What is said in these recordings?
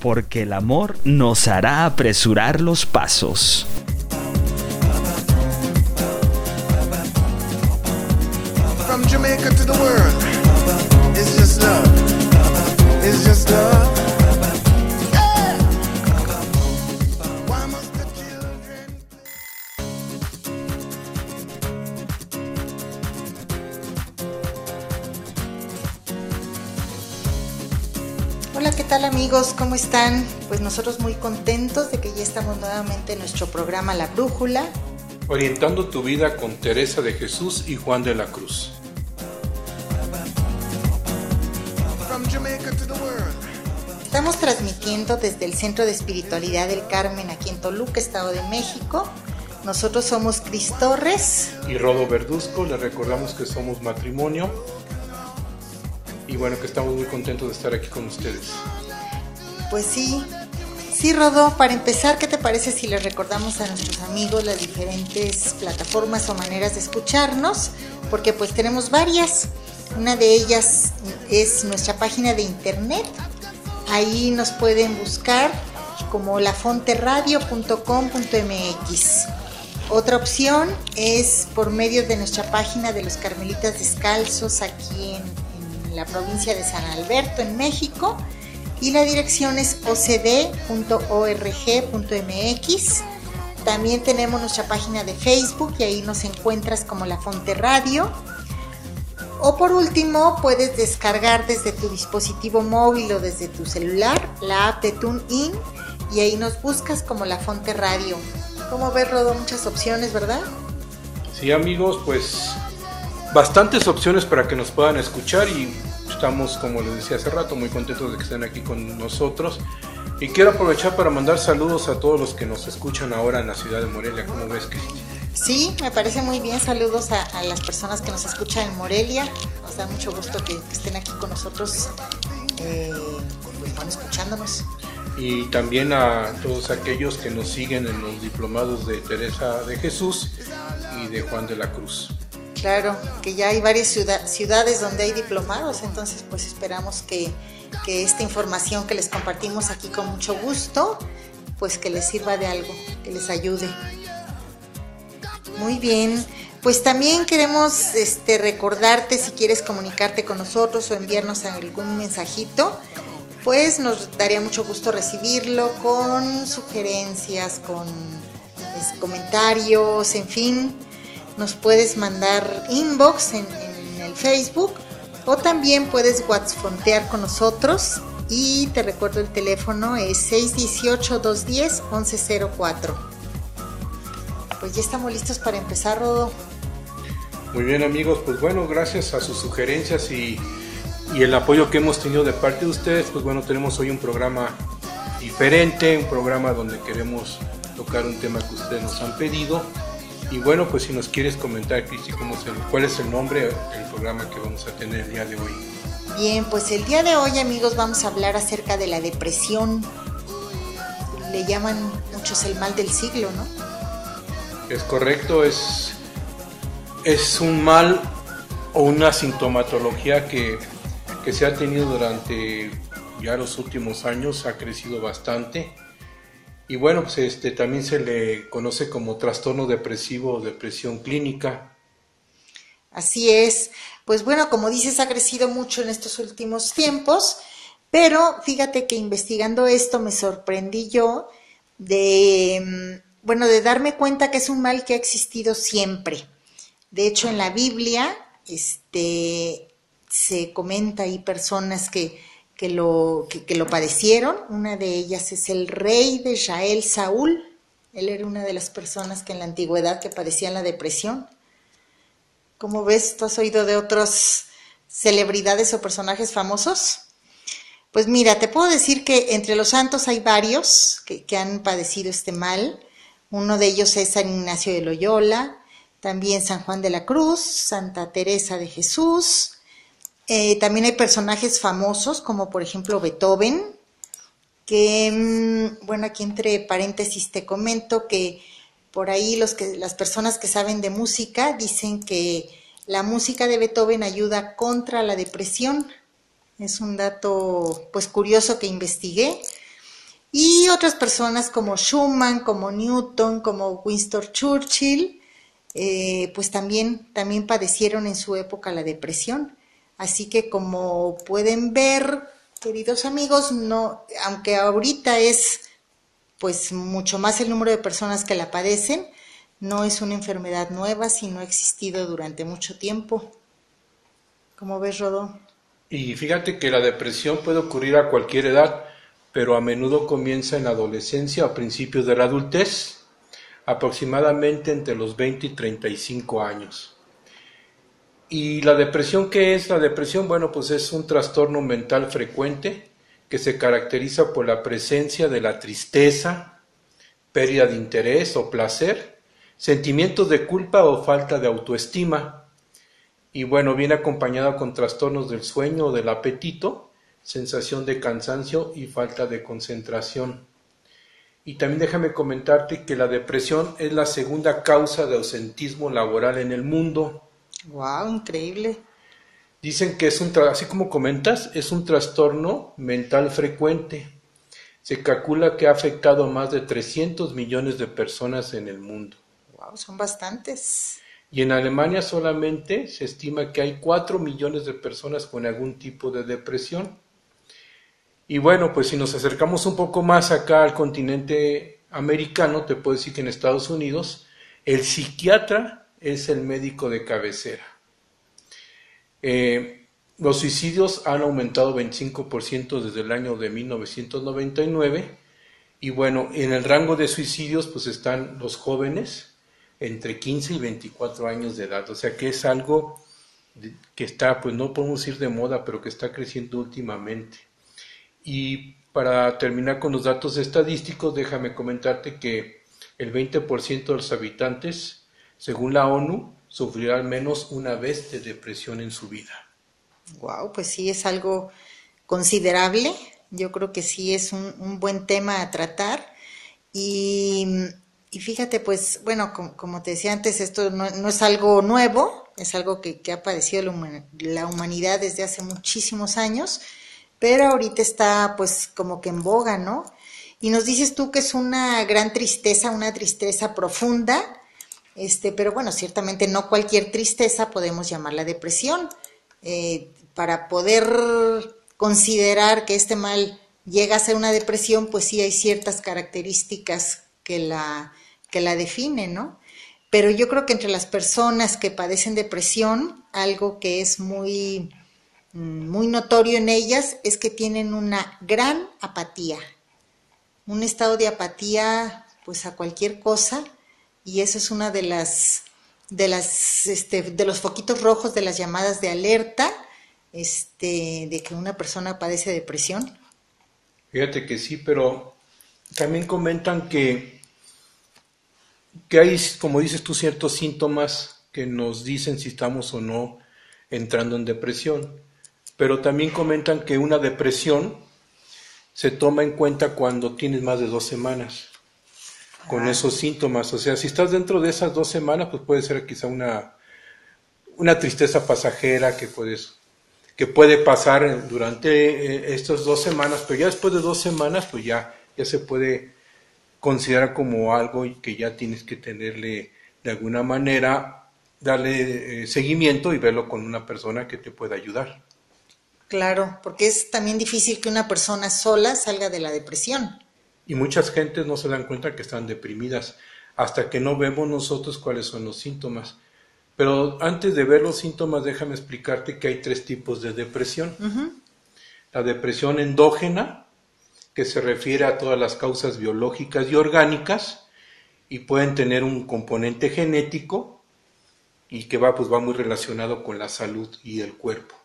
Porque el amor nos hará apresurar los pasos. Amigos? ¿Cómo están? Pues nosotros muy contentos de que ya estamos nuevamente en nuestro programa La Brújula. Orientando tu vida con Teresa de Jesús y Juan de la Cruz. Estamos transmitiendo desde el Centro de Espiritualidad del Carmen aquí en Toluca, Estado de México. Nosotros somos Cris Torres. Y Rodo Verduzco, les recordamos que somos matrimonio. Y bueno, que estamos muy contentos de estar aquí con ustedes. Pues sí, sí, Rodo, para empezar, ¿qué te parece si les recordamos a nuestros amigos las diferentes plataformas o maneras de escucharnos? Porque pues tenemos varias. Una de ellas es nuestra página de internet. Ahí nos pueden buscar como lafonteradio.com.mx. Otra opción es por medio de nuestra página de los Carmelitas Descalzos aquí en, en la provincia de San Alberto, en México. Y la dirección es ocd.org.mx. También tenemos nuestra página de Facebook y ahí nos encuentras como La Fonte Radio. O por último, puedes descargar desde tu dispositivo móvil o desde tu celular la app de TuneIn y ahí nos buscas como La Fonte Radio. Como ves, Rodo, muchas opciones, ¿verdad? Sí, amigos, pues bastantes opciones para que nos puedan escuchar y estamos, como les decía hace rato, muy contentos de que estén aquí con nosotros. Y quiero aprovechar para mandar saludos a todos los que nos escuchan ahora en la ciudad de Morelia. ¿Cómo ves, Cristi? Sí, me parece muy bien. Saludos a, a las personas que nos escuchan en Morelia. Nos da mucho gusto que, que estén aquí con nosotros, eh, pues, escuchándonos. Y también a todos aquellos que nos siguen en los diplomados de Teresa de Jesús y de Juan de la Cruz. Claro, que ya hay varias ciudad- ciudades donde hay diplomados, entonces pues esperamos que, que esta información que les compartimos aquí con mucho gusto, pues que les sirva de algo, que les ayude. Muy bien, pues también queremos este, recordarte si quieres comunicarte con nosotros o enviarnos algún mensajito, pues nos daría mucho gusto recibirlo con sugerencias, con pues, comentarios, en fin. Nos puedes mandar inbox en, el Facebook o también puedes WhatsAppear con nosotros y te recuerdo el teléfono es 618-210-1104. Pues ya estamos listos para empezar, Rodo. Muy bien amigos, pues bueno, gracias a sus sugerencias y, y el apoyo que hemos tenido de parte de ustedes, pues bueno, tenemos hoy un programa diferente, un programa donde queremos tocar un tema que ustedes nos han pedido. Y bueno, pues si nos quieres comentar, Cristi, cuál es el nombre del programa que vamos a tener el día de hoy. Bien, pues el día de hoy, amigos, vamos a hablar acerca de la depresión. Le llaman muchos el mal del siglo, ¿no? Es correcto, es, es un mal o una sintomatología que, que se ha tenido durante ya los últimos años, ha crecido bastante. Y bueno, pues este también se le conoce como trastorno depresivo o depresión clínica. Así es. Pues bueno, como dices, ha crecido mucho en estos últimos tiempos, pero fíjate que investigando esto me sorprendí yo de, mm, bueno, de darme cuenta que es un mal que ha existido siempre. De hecho, en la Biblia, este, se comenta ahí personas que, que lo, que, lo padecieron. Una de ellas es el rey de Israel, Saúl. Él era una de las personas que en la antigüedad que padecían la depresión. ¿Cómo ves? ¿Tú has oído de otras celebridades o personajes famosos? Pues mira, te puedo decir que entre los santos hay varios que, que han padecido este mal. Uno de ellos es San Ignacio de Loyola, también San Juan de la Cruz, Santa Teresa de Jesús. Eh, también hay personajes famosos como por ejemplo Beethoven, que, mm, bueno, aquí entre paréntesis te comento que por ahí los que, las personas que saben de música dicen que la música de Beethoven ayuda contra la depresión. Es un dato pues curioso que investigué. Y otras personas como Schumann, como Newton, como Winston Churchill, eh, pues también, también padecieron en su época la depresión. Así que como pueden ver, queridos amigos, no, aunque ahorita es pues mucho más el número de personas que la padecen, no es una enfermedad nueva, sino ha existido durante mucho tiempo. ¿Cómo ves, Rodó? Y fíjate que la depresión puede ocurrir a cualquier edad, pero a menudo comienza en la adolescencia o a principios de la adultez, aproximadamente entre los 20 y 35 años. ¿Y la depresión qué es? La depresión, bueno, pues es un trastorno mental frecuente que se caracteriza por la presencia de la tristeza, pérdida de interés o placer, sentimientos de culpa o falta de autoestima. Y bueno, viene acompañado con trastornos del sueño o del apetito, sensación de cansancio y falta de concentración. Y también déjame comentarte que la depresión es la segunda causa de ausentismo laboral en el mundo. Wow, increíble. Dicen que es un, así como comentas, es un trastorno mental frecuente. Se calcula que ha afectado a más de 300 millones de personas en el mundo. Wow, son bastantes. Y en Alemania solamente se estima que hay 4 millones de personas con algún tipo de depresión. Y bueno, pues si nos acercamos un poco más acá al continente americano, te puedo decir que en Estados Unidos el psiquiatra es el médico de cabecera. Eh, los suicidios han aumentado 25% desde el año de 1999 y bueno, en el rango de suicidios pues están los jóvenes entre 15 y 24 años de edad, o sea que es algo que está, pues no podemos ir de moda, pero que está creciendo últimamente. Y para terminar con los datos estadísticos, déjame comentarte que el 20% de los habitantes, según la ONU, sufrirá al menos una vez de depresión en su vida. Wow, pues sí es algo considerable. Yo creo que sí es un, buen tema a tratar. Y, fíjate, pues, bueno, como, te decía antes, esto no, es algo nuevo, es algo que, ha padecido la, la, humanidad desde hace muchísimos años, pero ahorita está pues como que en boga, ¿no? Y nos dices tú que es una gran tristeza, una tristeza profunda, este, pero bueno, ciertamente no cualquier tristeza podemos llamarla depresión. Eh, para poder considerar que este mal llega a ser una depresión, pues sí hay ciertas características que la, que la definen, ¿no? Pero yo creo que entre las personas que padecen depresión, algo que es muy, mm, muy notorio en ellas es que tienen una gran apatía, un estado de apatía pues a cualquier cosa y eso es una de las de las este, de los foquitos rojos de las llamadas de alerta este de que una persona padece depresión. Fíjate que sí, pero también comentan que que hay, como dices tú, ciertos síntomas que nos dicen si estamos o no entrando en depresión. Pero también comentan que una depresión se toma en cuenta cuando tienes más de dos semanas con esos síntomas. O sea, si estás dentro de esas dos semanas, pues puede ser quizá una, una tristeza pasajera que puedes que puede pasar durante eh, estas dos semanas, pero ya después de dos semanas, pues ya, ya se puede considerar como algo que ya tienes que tenerle de alguna manera, darle eh, seguimiento y verlo con una persona que te pueda ayudar. Claro, porque es también difícil que una persona sola salga de la depresión y muchas gentes no se dan cuenta que están deprimidas hasta que no vemos nosotros cuáles son los síntomas. Pero antes de ver los síntomas, déjame explicarte que hay tres tipos de depresión. La depresión endógena, que se refiere a todas las causas biológicas y orgánicas, y pueden tener un componente genético y que va, pues, va muy relacionado con la salud y el cuerpo.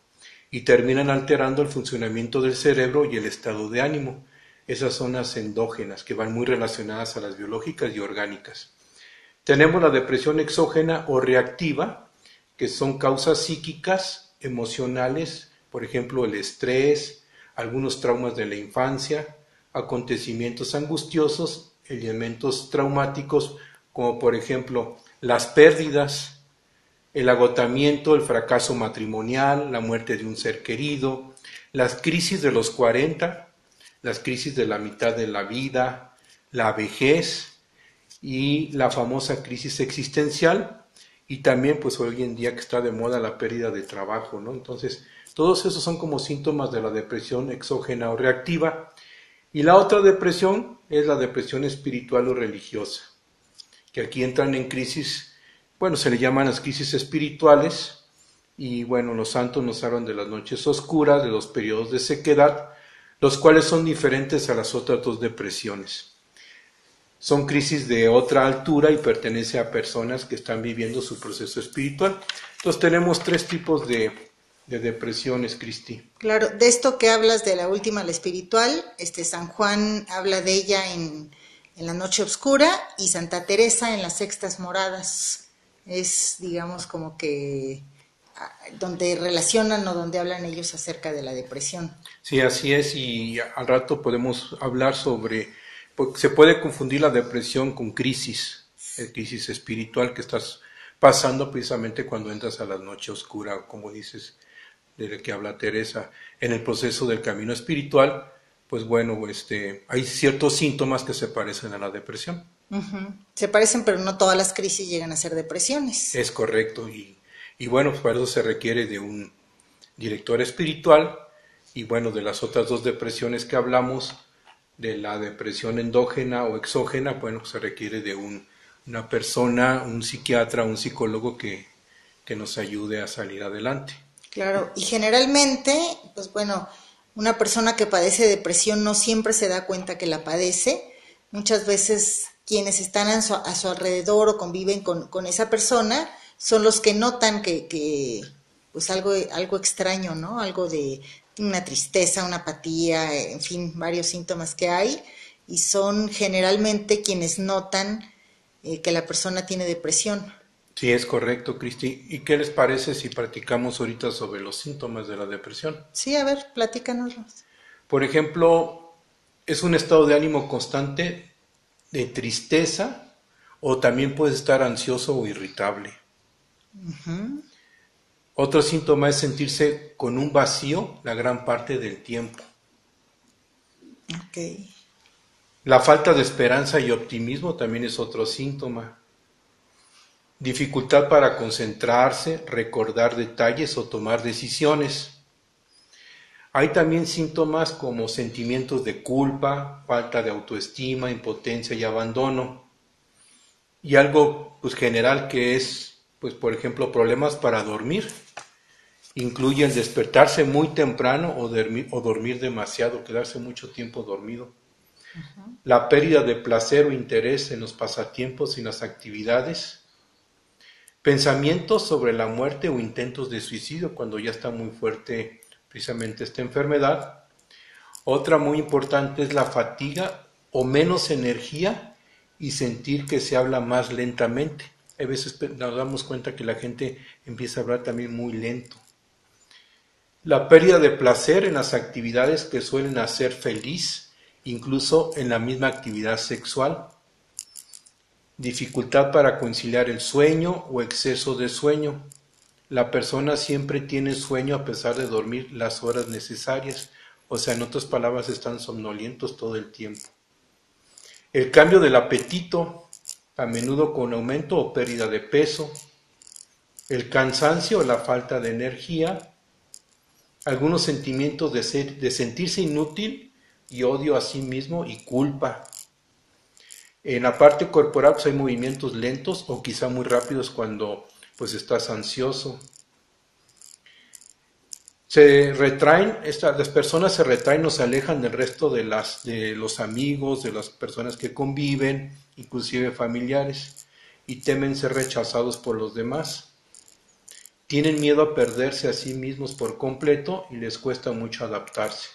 y terminan alterando el funcionamiento del cerebro y el estado de ánimo. Esas son las endógenas que van muy relacionadas a las biológicas y orgánicas. Tenemos la depresión exógena o reactiva, que son causas psíquicas, emocionales, por ejemplo el estrés, algunos traumas de la infancia, acontecimientos angustiosos, elementos traumáticos como por ejemplo las pérdidas, el agotamiento, el fracaso matrimonial, la muerte de un ser querido, las crisis de los 40, las crisis de la mitad de la vida, la vejez y la famosa crisis existencial y también pues hoy en día que está de moda la pérdida de trabajo, ¿no? Entonces, todos esos son como síntomas de la depresión exógena o reactiva. Y la otra depresión es la depresión espiritual o religiosa, que aquí entran en crisis, bueno, se le llaman las crisis espirituales, y bueno, los santos nos hablan de las noches oscuras, de los periodos de sequedad, los cuales son diferentes a las otras dos depresiones. Son crisis de otra altura y pertenece a personas que están viviendo su proceso espiritual. Entonces tenemos tres tipos de, de depresiones, Cristi. Claro, de esto que hablas de la última, la espiritual, este San Juan habla de ella en, la noche oscura y Santa Teresa en las sextas moradas. Es, digamos, como que donde relacionan o donde hablan ellos acerca de la depresión. Sí, así es, y al rato podemos hablar sobre, porque se puede confundir la depresión con crisis, el crisis espiritual que estás pasando precisamente cuando entras a la noche oscura, como dices, de la que habla Teresa, en el proceso del camino espiritual, pues bueno, este, hay ciertos síntomas que se parecen a la depresión. Se parecen, pero no todas las crisis llegan a ser depresiones. Es correcto, y, y bueno, pues para eso se requiere de un director espiritual, y bueno, de las otras dos depresiones que hablamos, de la depresión endógena o exógena, bueno, se requiere de un, una persona, un psiquiatra, un psicólogo que, que nos ayude a salir adelante. Claro, y generalmente, pues bueno, una persona que padece depresión no siempre se da cuenta que la padece. Muchas veces quienes están a su, alrededor o conviven con, con, esa persona son los que notan que, que pues algo, algo extraño, ¿no? Algo de una tristeza, una apatía, en fin, varios síntomas que hay, y son generalmente quienes notan eh, que la persona tiene depresión. Sí, es correcto, Cristi. ¿Y qué les parece si practicamos ahorita sobre los síntomas de la depresión? Sí, a ver, platícanoslos. Por ejemplo, es un estado de ánimo constante de tristeza o también puede estar ansioso o irritable. Uh -huh. Otro síntoma es sentirse con un vacío la gran parte del tiempo. Okay. La falta de esperanza y optimismo también es otro síntoma. Dificultad para concentrarse, recordar detalles o tomar decisiones. Hay también síntomas como sentimientos de culpa, falta de autoestima, impotencia y abandono. Y algo pues, general que es, pues, por ejemplo, problemas para dormir. Incluye el despertarse muy temprano o dormir, o dormir demasiado, quedarse mucho tiempo dormido. Uh -huh. La pérdida de placer o interés en los pasatiempos y las actividades. Pensamientos sobre la muerte o intentos de suicidio cuando ya está muy fuerte precisamente esta enfermedad. Otra muy importante es la fatiga o menos energía y sentir que se habla más lentamente. A veces nos damos cuenta que la gente empieza a hablar también muy lento. La pérdida de placer en las actividades que suelen hacer feliz, incluso en la misma actividad sexual. Dificultad para conciliar el sueño o exceso de sueño. La persona siempre tiene sueño a pesar de dormir las horas necesarias, o sea, en otras palabras, están somnolientos todo el tiempo. El cambio del apetito, a menudo con aumento o pérdida de peso. El cansancio o la falta de energía. Algunos sentimientos de, ser, de sentirse inútil y odio a sí mismo y culpa. En la parte corporal pues, hay movimientos lentos o quizá muy rápidos cuando pues estás ansioso. Se retraen, esta, las personas se retraen o se alejan del resto de, las, de los amigos, de las personas que conviven, inclusive familiares, y temen ser rechazados por los demás. tienen miedo a perderse a sí mismos por completo y les cuesta mucho adaptarse.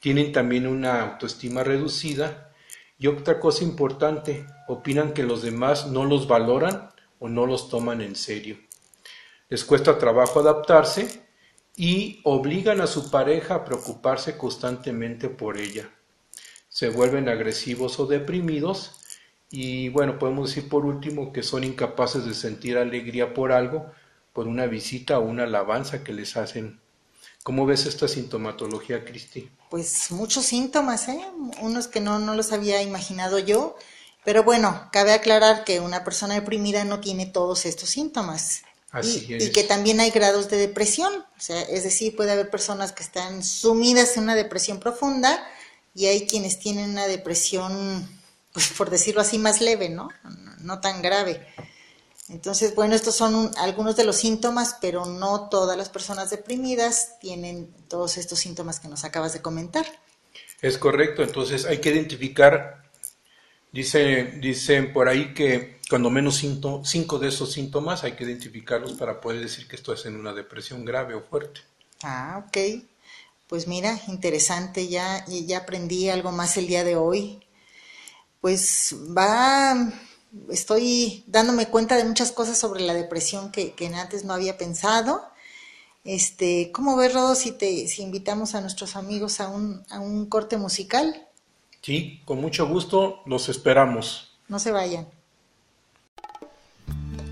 Tienen también una autoestima reducida y otra cosa importante, opinan que los demás no los valoran o no los toman en serio. Les cuesta trabajo adaptarse y obligan a su pareja a preocuparse constantemente por ella. Se vuelven agresivos o deprimidos y bueno, podemos decir por último que son incapaces de sentir alegría por algo, por una visita o una alabanza que les hacen. ¿Cómo ves esta sintomatología, Cristi? Pues muchos síntomas, ¿eh? Unos que no, no los había imaginado yo. Pero bueno, cabe aclarar que una persona deprimida no tiene todos estos síntomas. Así y, es. y que también hay grados de depresión. O sea, es decir, puede haber personas que están sumidas en una depresión profunda y hay quienes tienen una depresión, pues por decirlo así, más leve, ¿no? No, no tan grave. Entonces, bueno, estos son un- algunos de los síntomas, pero no todas las personas deprimidas tienen todos estos síntomas que nos acabas de comentar. Es correcto, entonces hay que identificar, dice, dicen por ahí que cuando menos cinco de esos síntomas hay que identificarlos para poder decir que esto es en una depresión grave o fuerte. Ah, ok. Pues mira, interesante, ya, y ya aprendí algo más el día de hoy. Pues va, estoy dándome cuenta de muchas cosas sobre la depresión que, que antes no había pensado. Este, ¿cómo ves, Rodo, si te, si invitamos a nuestros amigos a un, a un corte musical? Sí, con mucho gusto los esperamos. No se vayan.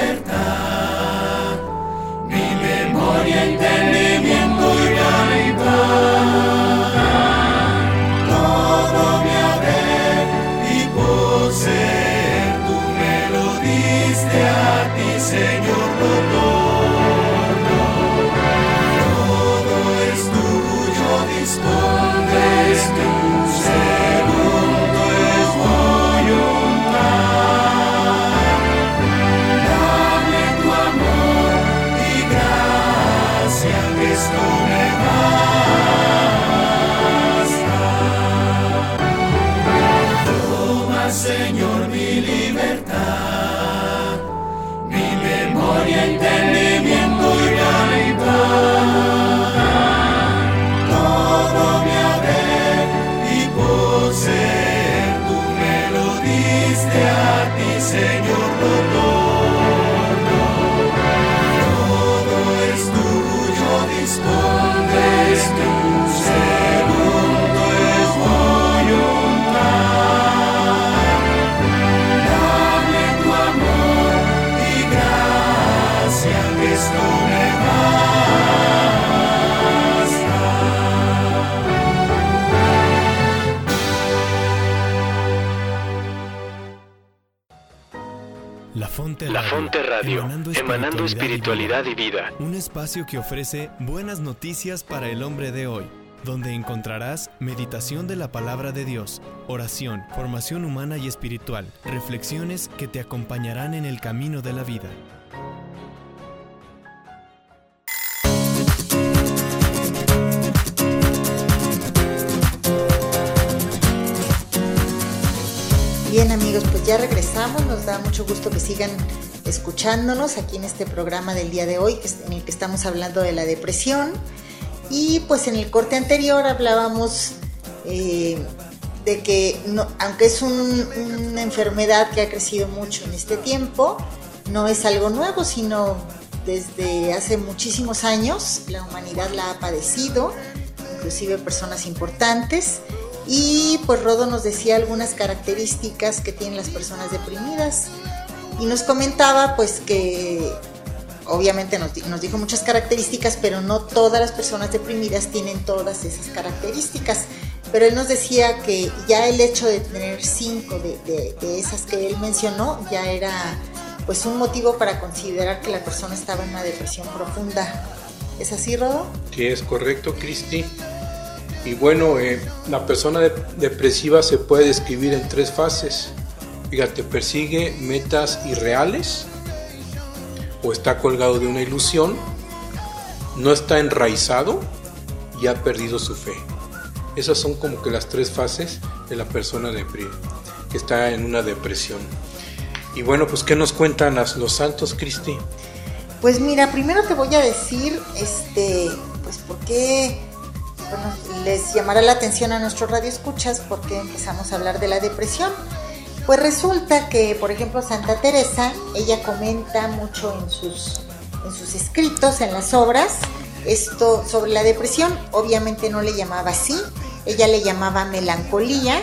La espiritualidad y vida. Un espacio que ofrece buenas noticias para el hombre de hoy, donde encontrarás meditación de la palabra de Dios, oración, formación humana y espiritual, reflexiones que te acompañarán en el camino de la vida. Bien amigos, pues ya regresamos, nos da mucho gusto que sigan escuchándonos aquí en este programa del día de hoy, en el que estamos hablando de la depresión. Y pues en el corte anterior hablábamos eh, de que aunque es un- una enfermedad que ha crecido mucho en este tiempo, no es algo nuevo, sino desde hace muchísimos años la humanidad la ha padecido, inclusive personas importantes. Y pues Rodo nos decía algunas características que tienen las personas deprimidas y nos comentaba pues que obviamente nos, di- nos dijo muchas características, pero no todas las personas deprimidas tienen todas esas características. Pero él nos decía que ya el hecho de tener cinco de, de- de esas que él mencionó ya era pues un motivo para considerar que la persona estaba en una depresión profunda. ¿Es así, Rodo? Sí, es correcto, Cristi. Y bueno, eh, la persona de- depresiva se puede describir en tres fases. Fíjate, persigue metas irreales o está colgado de una ilusión, no está enraizado y ha perdido su fe. Esas son como que las tres fases de la persona que está en una depresión. Y bueno, pues ¿qué nos cuentan los santos, Cristi? Pues mira, primero te voy a decir, este, pues por qué les llamará la atención a nuestros radioescuchas porque empezamos a hablar de la depresión. Pues resulta que, por ejemplo, Santa Teresa, ella comenta mucho en sus, escritos, en las obras, esto sobre la depresión. Obviamente no le llamaba así, ella le llamaba melancolía.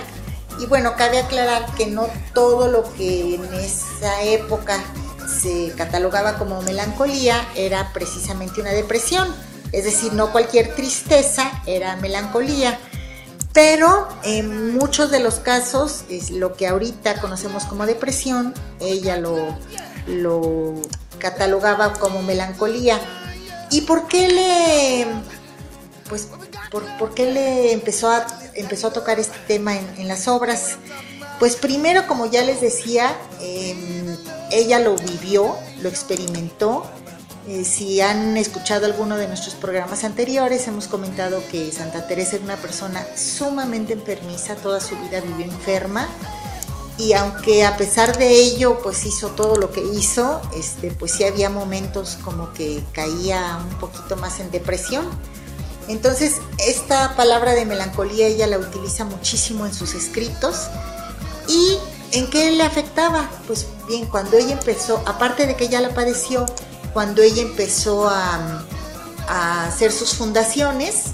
Y bueno, cabe aclarar que no todo lo que en esa época se catalogaba como melancolía era precisamente una depresión. Es decir, no cualquier tristeza era melancolía. Pero en muchos de los casos, es lo que ahorita conocemos como depresión, ella lo, lo catalogaba como melancolía. ¿Y por qué le, pues, por, por qué le empezó a, empezó a tocar este tema en, las obras? Pues primero, como ya les decía, eh, ella lo vivió, lo experimentó. Eh, si han escuchado alguno de nuestros programas anteriores, hemos comentado que Santa Teresa era una persona sumamente enfermiza, toda su vida vivió enferma. Y aunque a pesar de ello, pues hizo todo lo que hizo, este, pues sí había momentos como que caía un poquito más en depresión. Entonces, esta palabra de melancolía ella la utiliza muchísimo en sus escritos. ¿Y en qué le afectaba? Pues bien, cuando ella empezó, aparte de que ella la padeció, cuando ella empezó a, hacer sus fundaciones,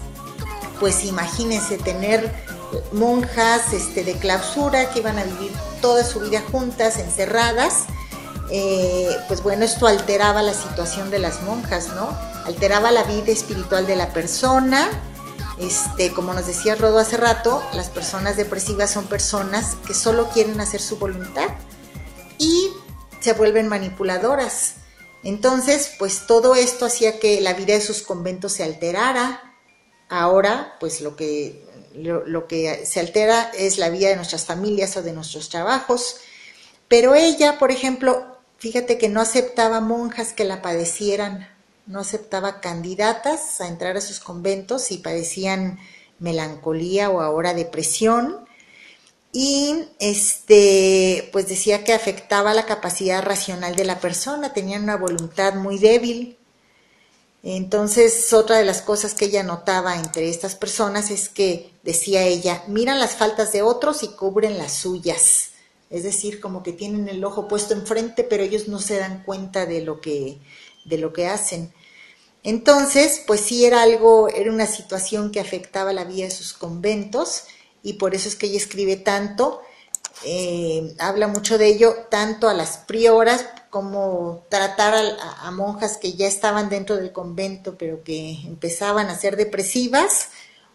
pues imagínense tener monjas este, de clausura que iban a vivir toda su vida juntas, encerradas. Eh, pues bueno, esto alteraba la situación de las monjas, ¿no? Alteraba la vida espiritual de la persona. Este, como nos decía Rodo hace rato, las personas depresivas son personas que solo quieren hacer su voluntad y se vuelven manipuladoras. Entonces, pues todo esto hacía que la vida de sus conventos se alterara. Ahora, pues lo que, lo, que se altera es la vida de nuestras familias o de nuestros trabajos. Pero ella, por ejemplo, fíjate que no aceptaba monjas que la padecieran, no aceptaba candidatas a entrar a sus conventos si padecían melancolía o ahora depresión. Y este, pues decía que afectaba la capacidad racional de la persona, tenían una voluntad muy débil. Entonces, otra de las cosas que ella notaba entre estas personas es que, decía ella, miran las faltas de otros y cubren las suyas. Es decir, como que tienen el ojo puesto enfrente, pero ellos no se dan cuenta de lo que, de lo que hacen. Entonces, pues sí era algo, era una situación que afectaba la vida de sus conventos y por eso es que ella escribe tanto, eh, habla mucho de ello, tanto a las prioras como tratar a, monjas que ya estaban dentro del convento pero que empezaban a ser depresivas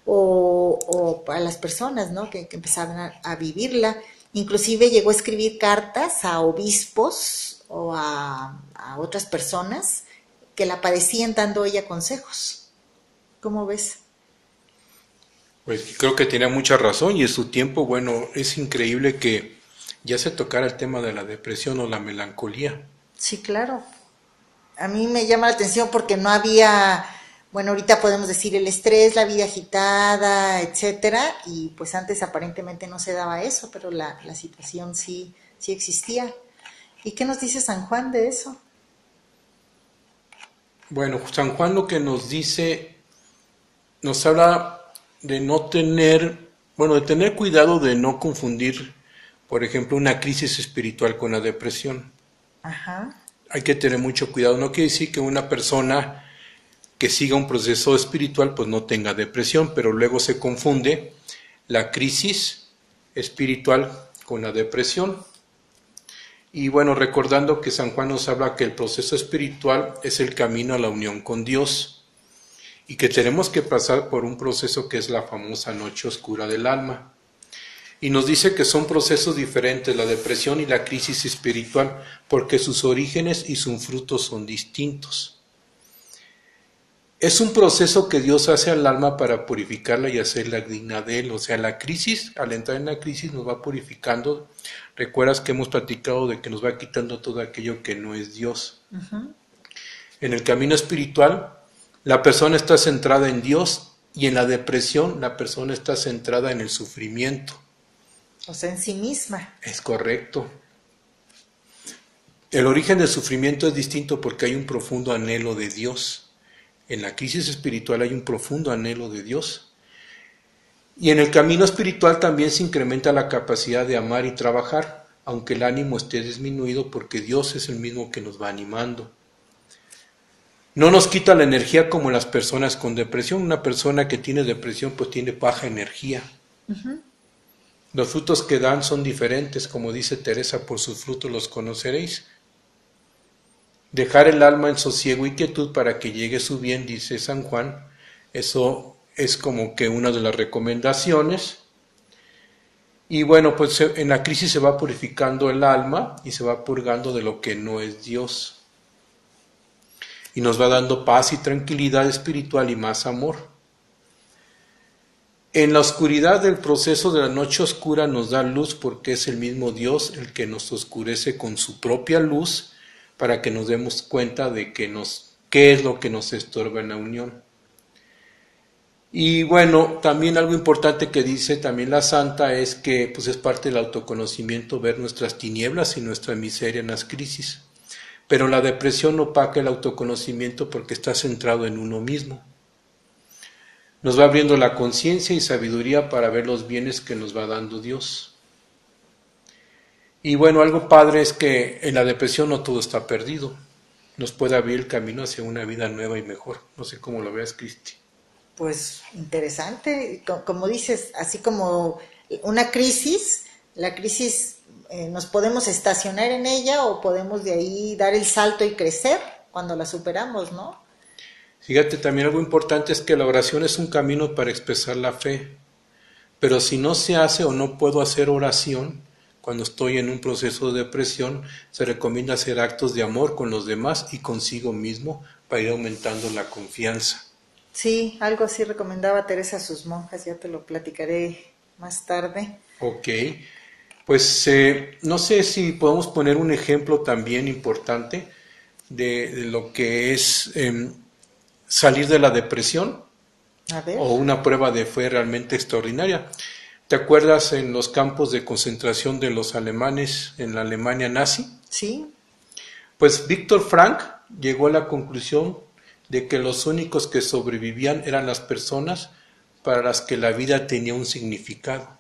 o, a las personas ¿no? que, empezaban a, a, vivirla. Inclusive llegó a escribir cartas a obispos o a, a otras personas que la padecían dando ella consejos. ¿Cómo ves? Pues creo que tenía mucha razón y en su tiempo, bueno, es increíble que ya se tocara el tema de la depresión o la melancolía. Sí, claro. A mí me llama la atención porque no había, bueno, ahorita podemos decir el estrés, la vida agitada, etcétera, y pues antes aparentemente no se daba eso, pero la, la situación sí, sí existía. ¿Y qué nos dice San Juan de eso? Bueno, San Juan lo que nos dice, nos habla de no tener, bueno, de tener cuidado de no confundir, por ejemplo, una crisis espiritual con la depresión. Ajá. Hay que tener mucho cuidado. No quiere decir que una persona que siga un proceso espiritual pues no tenga depresión, pero luego se confunde la crisis espiritual con la depresión. Y bueno, recordando que San Juan nos habla que el proceso espiritual es el camino a la unión con Dios y que tenemos que pasar por un proceso que es la famosa noche oscura del alma. Y nos dice que son procesos diferentes, la depresión y la crisis espiritual, porque sus orígenes y sus frutos son distintos. es un proceso que Dios hace al alma para purificarla y hacerla digna de Él. O sea, la crisis, al entrar en la crisis, nos va purificando. Recuerdas que hemos platicado de que nos va quitando todo aquello que no es Dios. En el camino espiritual, la persona está centrada en Dios y en la depresión, la persona está centrada en el sufrimiento. O sea, en sí misma. Es correcto. El origen del sufrimiento es distinto porque hay un profundo anhelo de Dios. En la crisis espiritual hay un profundo anhelo de Dios. Y en el camino espiritual también se incrementa la capacidad de amar y trabajar, aunque el ánimo esté disminuido porque Dios es el mismo que nos va animando. No nos quita la energía como las personas con depresión. Una persona que tiene depresión pues tiene baja energía. Los frutos que dan son diferentes, como dice Teresa, por sus frutos los conoceréis. Dejar el alma en sosiego y quietud para que llegue su bien, dice San Juan. Eso es como que una de las recomendaciones. Y bueno, pues en la crisis se va purificando el alma y se va purgando de lo que no es Dios. Y nos va dando paz y tranquilidad espiritual y más amor. En la oscuridad del proceso de la noche oscura nos da luz porque es el mismo Dios el que nos oscurece con su propia luz para que nos demos cuenta de que nos, qué es lo que nos estorba en la unión. Y bueno, también algo importante que dice también la santa es que pues es parte del autoconocimiento ver nuestras tinieblas y nuestra miseria en las crisis. Pero la depresión opaca el autoconocimiento porque está centrado en uno mismo. Nos va abriendo la conciencia y sabiduría para ver los bienes que nos va dando Dios. Y bueno, algo padre es que en la depresión no todo está perdido. Nos puede abrir el camino hacia una vida nueva y mejor. No sé cómo lo veas, Cristi. Pues interesante, como dices, así como una crisis, la crisis eh, nos podemos estacionar en ella o podemos de ahí dar el salto y crecer cuando la superamos, ¿no? Fíjate, también algo importante es que la oración es un camino para expresar la fe, pero si no se hace o no puedo hacer oración, cuando estoy en un proceso de depresión, se recomienda hacer actos de amor con los demás y consigo mismo para ir aumentando la confianza. Sí, algo así recomendaba Teresa a sus monjas, ya te lo platicaré más tarde. Ok, pues eh, no sé si podemos poner un ejemplo también importante de, lo que es em, salir de la depresión o una prueba de fe realmente extraordinaria. ¿Te acuerdas en los campos de concentración de los alemanes en la Alemania nazi? Sí. Pues Víctor Frank llegó a la conclusión de que los únicos que sobrevivían eran las personas para las que la vida tenía un significado.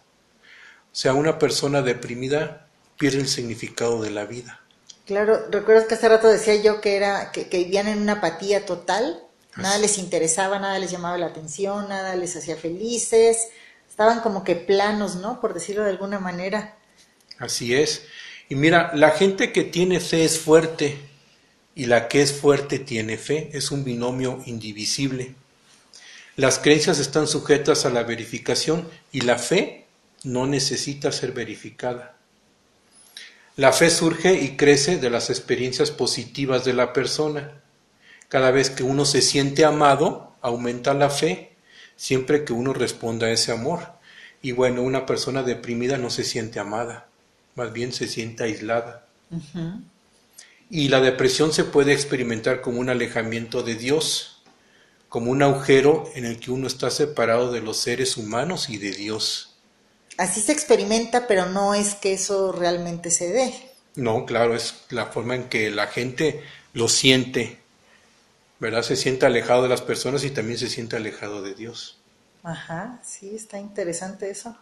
O sea, una persona deprimida pierde el significado de la vida. Claro, recuerdas que hace rato decía yo que era que, vivían en una apatía total, nada les interesaba, nada les llamaba la atención, nada les hacía felices, estaban como que planos, ¿no? Por decirlo de alguna manera. Así es. Y mira, la gente que tiene fe es fuerte y la que es fuerte tiene fe. Es un binomio indivisible. Las creencias están sujetas a la verificación y la fe no necesita ser verificada. La fe surge y crece de las experiencias positivas de la persona. Cada vez que uno se siente amado, aumenta la fe siempre que uno responda a ese amor. Y bueno, una persona deprimida no se siente amada, más bien se siente aislada. Y la depresión se puede experimentar como un alejamiento de Dios, como un agujero en el que uno está separado de los seres humanos y de Dios. Así se experimenta, pero no es que eso realmente se dé. No, claro, es la forma en que la gente lo siente ¿verdad? Se siente alejado de las personas y también se siente alejado de Dios. Ajá, sí, está interesante eso.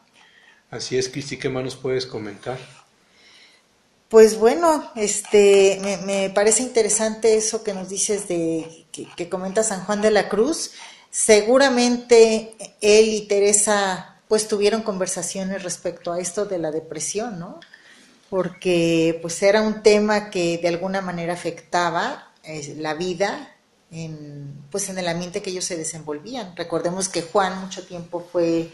Así es, Cristi, ¿qué más nos puedes comentar? Pues bueno, este, me, parece interesante eso que nos dices de que, que, comenta San Juan de la Cruz. Seguramente él y Teresa pues tuvieron conversaciones respecto a esto de la depresión, ¿no? Porque pues era un tema que de alguna manera afectaba eh, la vida en, pues en el ambiente que ellos se desenvolvían. Recordemos que Juan mucho tiempo fue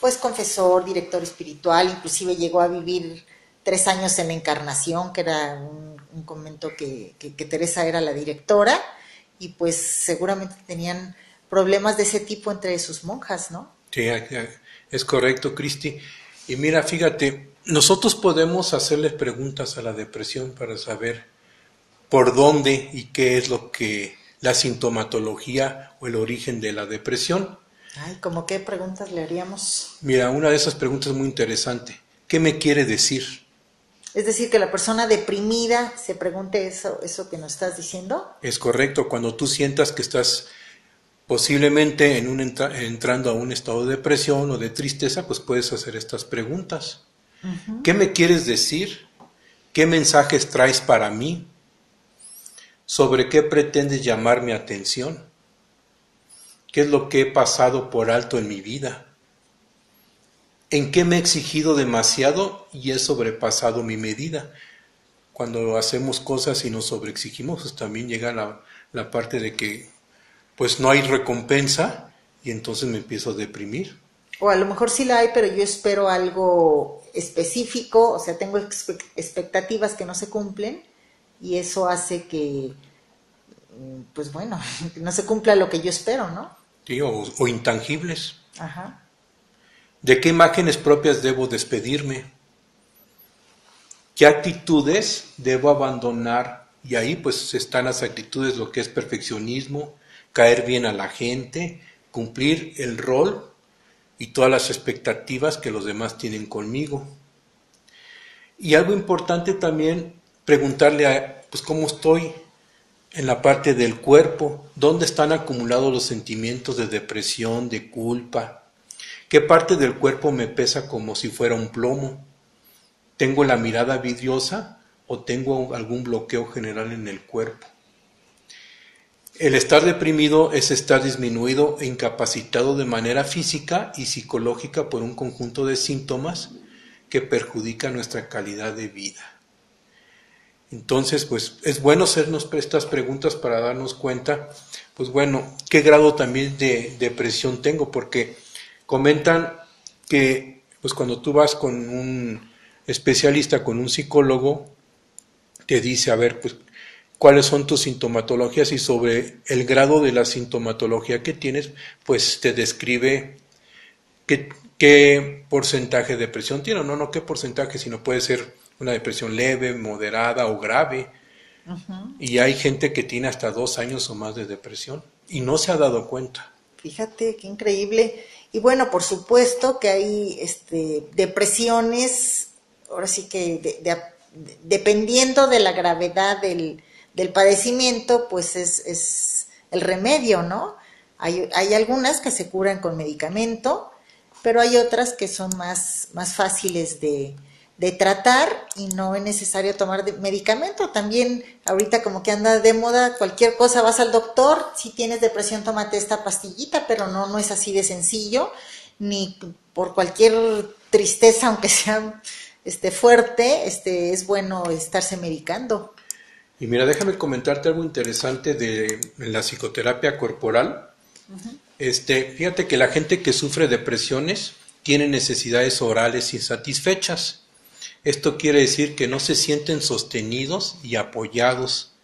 pues confesor, director espiritual, inclusive llegó a vivir tres años en la Encarnación, que era un, convento que, Teresa era la directora, y pues seguramente tenían problemas de ese tipo entre sus monjas, ¿no? Sí, es correcto, Cristi. Y mira, fíjate, nosotros podemos hacerle preguntas a la depresión para saber por dónde y qué es lo que la sintomatología o el origen de la depresión. Ay, ¿cómo qué preguntas le haríamos? Mira, una de esas preguntas es muy interesante. ¿Qué me quiere decir? Es decir, que la persona deprimida se pregunte eso, eso que nos estás diciendo. Es correcto, cuando tú sientas que estás posiblemente en un entrando a un estado de depresión o de tristeza, pues puedes hacer estas preguntas. ¿Qué me quieres decir? ¿Qué mensajes traes para mí? ¿Sobre qué pretendes llamar mi atención? ¿Qué es lo que he pasado por alto en mi vida? ¿En qué me he exigido demasiado y he sobrepasado mi medida? Cuando hacemos cosas y nos sobreexigimos, pues también llega la, la parte de que pues no hay recompensa y entonces me empiezo a deprimir. O a lo mejor sí la hay, pero yo espero algo específico, o sea, tengo expectativas que no se cumplen y eso hace que, mm, pues bueno, no se cumpla lo que yo espero, ¿no? Sí, o, intangibles. Ajá. ¿De qué imágenes propias debo despedirme? ¿Qué actitudes debo abandonar? Y ahí pues están las actitudes, lo que es perfeccionismo, caer bien a la gente, cumplir el rol y todas las expectativas que los demás tienen conmigo. Y algo importante también, preguntarle a, pues, cómo estoy en la parte del cuerpo, dónde están acumulados los sentimientos de depresión, de culpa, qué parte del cuerpo me pesa como si fuera un plomo, tengo la mirada vidriosa o tengo algún bloqueo general en el cuerpo. El estar deprimido es estar disminuido e incapacitado de manera física y psicológica por un conjunto de síntomas que perjudica nuestra calidad de vida. Entonces, pues es bueno hacernos estas preguntas para darnos cuenta, pues bueno, qué grado también de depresión tengo, porque comentan que pues cuando tú vas con un especialista, con un psicólogo, te dice, a ver, pues cuáles son tus sintomatologías y sobre el grado de la sintomatología que tienes, pues te describe qué, porcentaje de depresión tiene, no, no qué porcentaje, sino puede ser una depresión leve, moderada o grave. Y hay gente que tiene hasta dos años o más de depresión y no se ha dado cuenta. Fíjate, qué increíble. Y bueno, por supuesto que hay este, depresiones, ahora sí que dependiendo de la gravedad del, del padecimiento, pues es, el remedio, ¿no? Hay, hay, algunas que se curan con medicamento, pero hay otras que son más, más fáciles de, de tratar y no es necesario tomar medicamento. También ahorita como que anda de moda, cualquier cosa vas al doctor, si tienes depresión tómate esta pastillita, pero no, no es así de sencillo, ni por cualquier tristeza, aunque sea este, fuerte, este, es bueno estarse medicando. Y mira, déjame comentarte algo interesante de la psicoterapia corporal. Este, fíjate que la gente que sufre depresiones tiene necesidades orales insatisfechas. Esto quiere decir que no se sienten sostenidos y apoyados.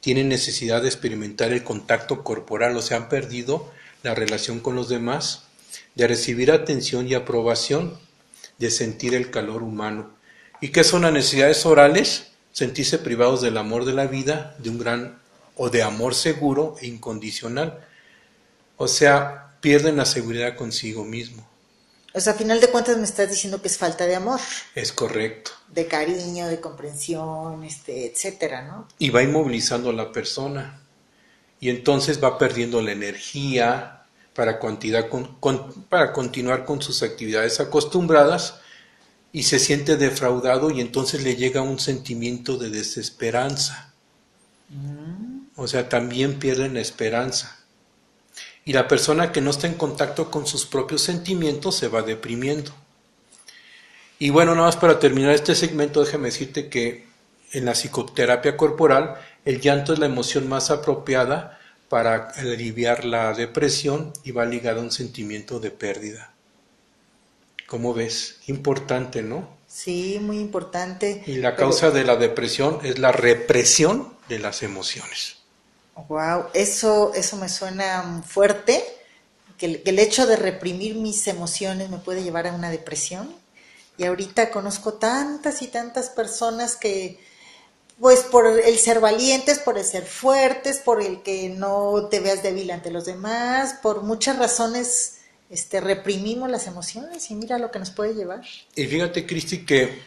Tienen necesidad de experimentar el contacto corporal, o sea, han perdido la relación con los demás, de recibir atención y aprobación, de sentir el calor humano. ¿Y qué son las necesidades orales? Sentirse privados del amor de la vida, de un gran o de amor seguro e incondicional. O sea, pierden la seguridad consigo mismo. O sea, a final de cuentas me estás diciendo que es falta de amor. Es correcto. De cariño, de comprensión, este, etcétera, ¿no? Y va inmovilizando a la persona. Y entonces va perdiendo la energía para, para continuar con sus actividades acostumbradas y se siente defraudado y entonces le llega un sentimiento de desesperanza. O sea, también pierden esperanza. Y la persona que no está en contacto con sus propios sentimientos se va deprimiendo. Y bueno, nada más para terminar este segmento, déjame decirte que en la psicoterapia corporal el llanto es la emoción más apropiada para aliviar la depresión y va ligado a un sentimiento de pérdida. ¿Cómo ves? Importante, ¿no? Sí, muy importante. Y la causa de la depresión es la represión de las emociones. Wow, eso, eso me suena fuerte, que el, que el hecho de reprimir mis emociones me puede llevar a una depresión. Y ahorita conozco tantas y tantas personas que, pues por el ser valientes, por el ser fuertes, por el que no te veas débil ante los demás, por muchas razones este, reprimimos las emociones y mira lo que nos puede llevar. Y fíjate, Cristi, que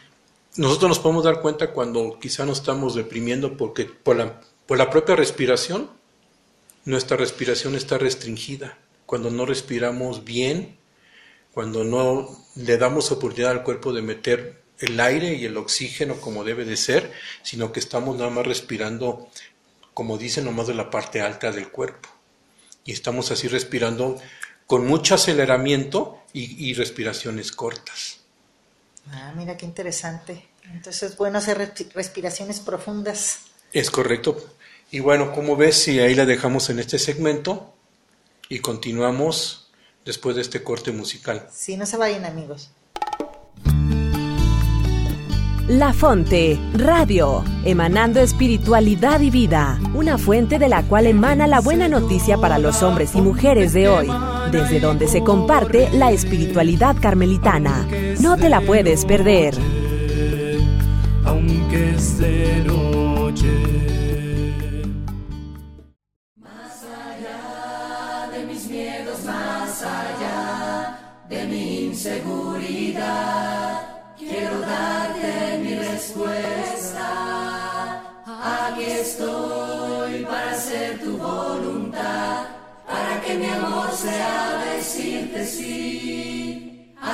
nosotros nos podemos dar cuenta cuando quizá nos estamos deprimiendo porque por la, por la propia respiración, nuestra respiración está restringida. Cuando no respiramos bien, cuando no le damos oportunidad al cuerpo de meter el aire y el oxígeno como debe de ser, sino que estamos nada más respirando, como dicen, nomás de la parte alta del cuerpo. Y estamos así respirando con mucho aceleramiento y, y respiraciones cortas. Ah, mira qué interesante. Entonces es bueno hacer respi- respiraciones profundas. Es correcto. Y bueno, como ves, si ahí la dejamos en este segmento y continuamos después de este corte musical. Sí, no se vayan amigos. La Fonte, Radio, emanando espiritualidad y vida, una fuente de la cual emana la buena noticia para los hombres y mujeres de hoy, desde donde se comparte la espiritualidad carmelitana. No te la puedes perder. aunque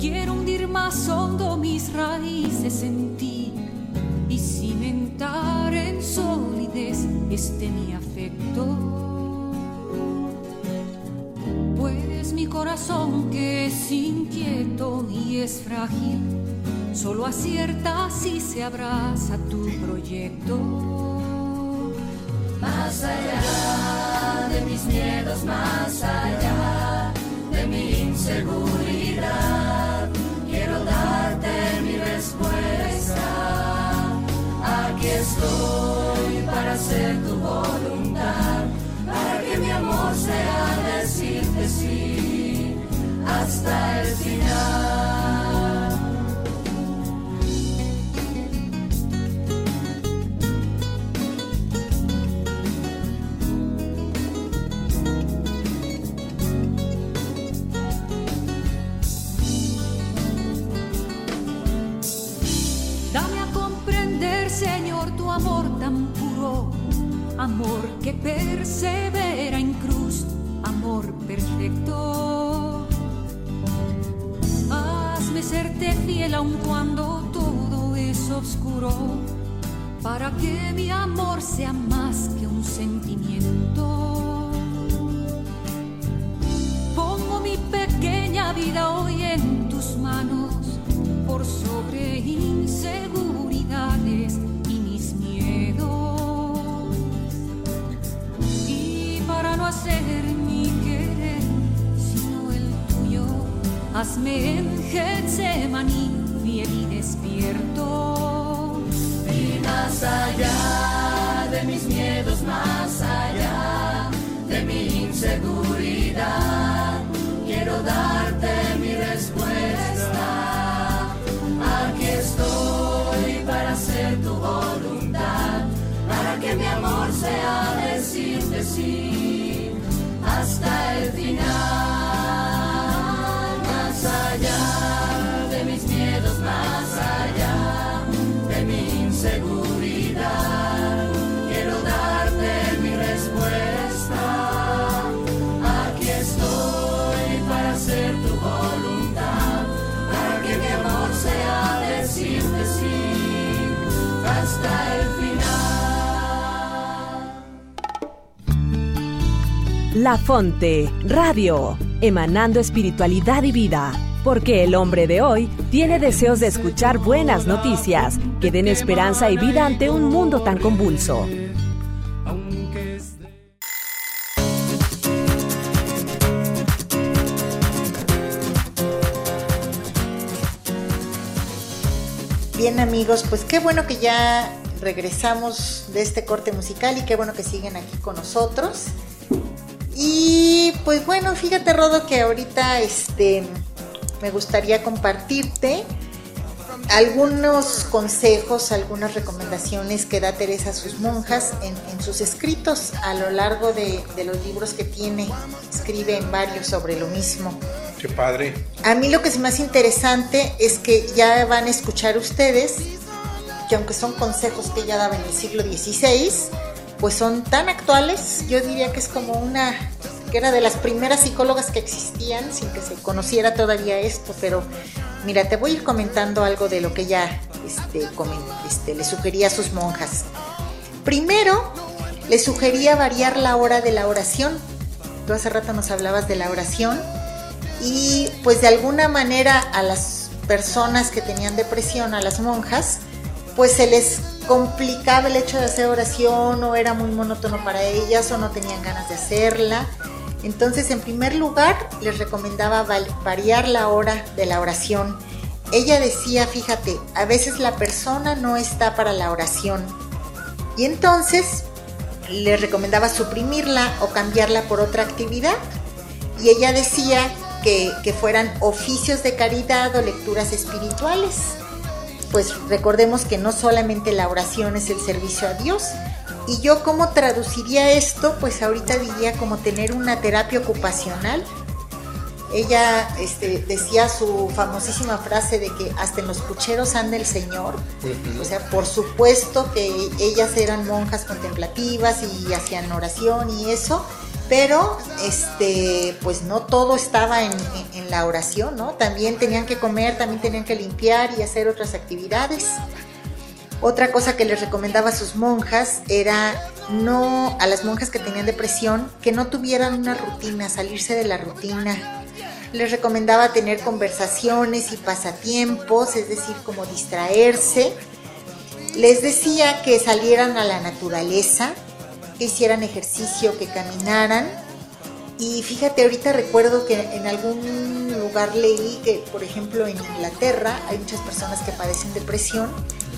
Quiero hundir más hondo mis raíces en ti y cimentar en solidez este mi afecto. Pues mi corazón que es inquieto y es frágil, solo acierta si se abraza tu proyecto. Más allá de mis miedos, más allá de mi inseguridad, hacer tu voluntad, para que mi amor sea decirte sí hasta el final. Amor que persevera en cruz, amor perfecto. Hazme serte fiel aun cuando todo es oscuro, para que mi amor sea más que un sentimiento. Pongo mi pequeña vida hoy en tus manos Hacer mi querer, sino el tuyo, hazme en Getsemaní fiel y despierto. Y más allá de mis miedos, más allá de mi inseguridad, quiero darte mi respuesta. Aquí estoy para hacer tu voluntad, para que mi amor sea decirte sí La Fonte, Radio, emanando espiritualidad y vida. Porque el hombre de hoy tiene deseos de escuchar buenas noticias que den esperanza y vida ante un mundo tan convulso. Bien amigos, pues qué bueno que ya regresamos de este corte musical y qué bueno que siguen aquí con nosotros. Y pues bueno, fíjate Rodo que ahorita este me gustaría compartirte algunos consejos, algunas recomendaciones que da Teresa a sus monjas en, en sus escritos a lo largo de, de, los libros que tiene. Escribe en varios sobre lo mismo. Qué padre. A mí lo que es más interesante es que ya van a escuchar ustedes que aunque son consejos que ella daba en el siglo XVI, pues son tan actuales, yo diría que es como una, que era de las primeras psicólogas que existían sin que se conociera todavía esto, pero mira, te voy a ir comentando algo de lo que ella este, este, le sugería a sus monjas. Primero, le sugería variar la hora de la oración. Tú hace rato nos hablabas de la oración y pues de alguna manera a las personas que tenían depresión, a las monjas, pues se les complicaba el hecho de hacer oración o era muy monótono para ellas o no tenían ganas de hacerla. Entonces, en primer lugar, les recomendaba variar la hora de la oración. Ella decía, fíjate, a veces la persona no está para la oración. Y entonces les recomendaba suprimirla o cambiarla por otra actividad. Y ella decía que, que fueran oficios de caridad o lecturas espirituales pues recordemos que no solamente la oración es el servicio a Dios. Y yo cómo traduciría esto, pues ahorita diría como tener una terapia ocupacional. Ella este, decía su famosísima frase de que hasta en los pucheros anda el Señor. O sea, por supuesto que ellas eran monjas contemplativas y hacían oración y eso, pero este pues no todo estaba en, la oración, ¿no? También tenían que comer, también tenían que limpiar y hacer otras actividades. Otra cosa que les recomendaba a sus monjas era no a las monjas que tenían depresión que no tuvieran una rutina, salirse de la rutina. Les recomendaba tener conversaciones y pasatiempos, es decir, como distraerse. Les decía que salieran a la naturaleza, que hicieran ejercicio, que caminaran. Y fíjate, ahorita recuerdo que en algún lugar leí que, por ejemplo, en Inglaterra hay muchas personas que padecen depresión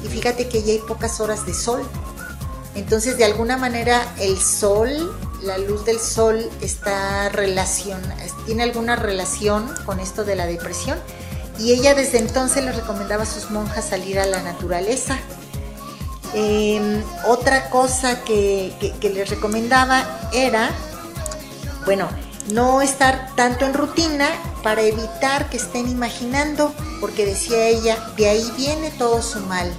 y fíjate que ya hay pocas horas de sol. Entonces, de alguna manera, el sol, la luz del sol está relación, tiene alguna relación con esto de la depresión. Y ella desde entonces le recomendaba a sus monjas salir a la naturaleza, eh, otra cosa que, que, que, les recomendaba era, bueno, no estar tanto en rutina para evitar que estén imaginando, porque decía ella, de ahí viene todo su mal,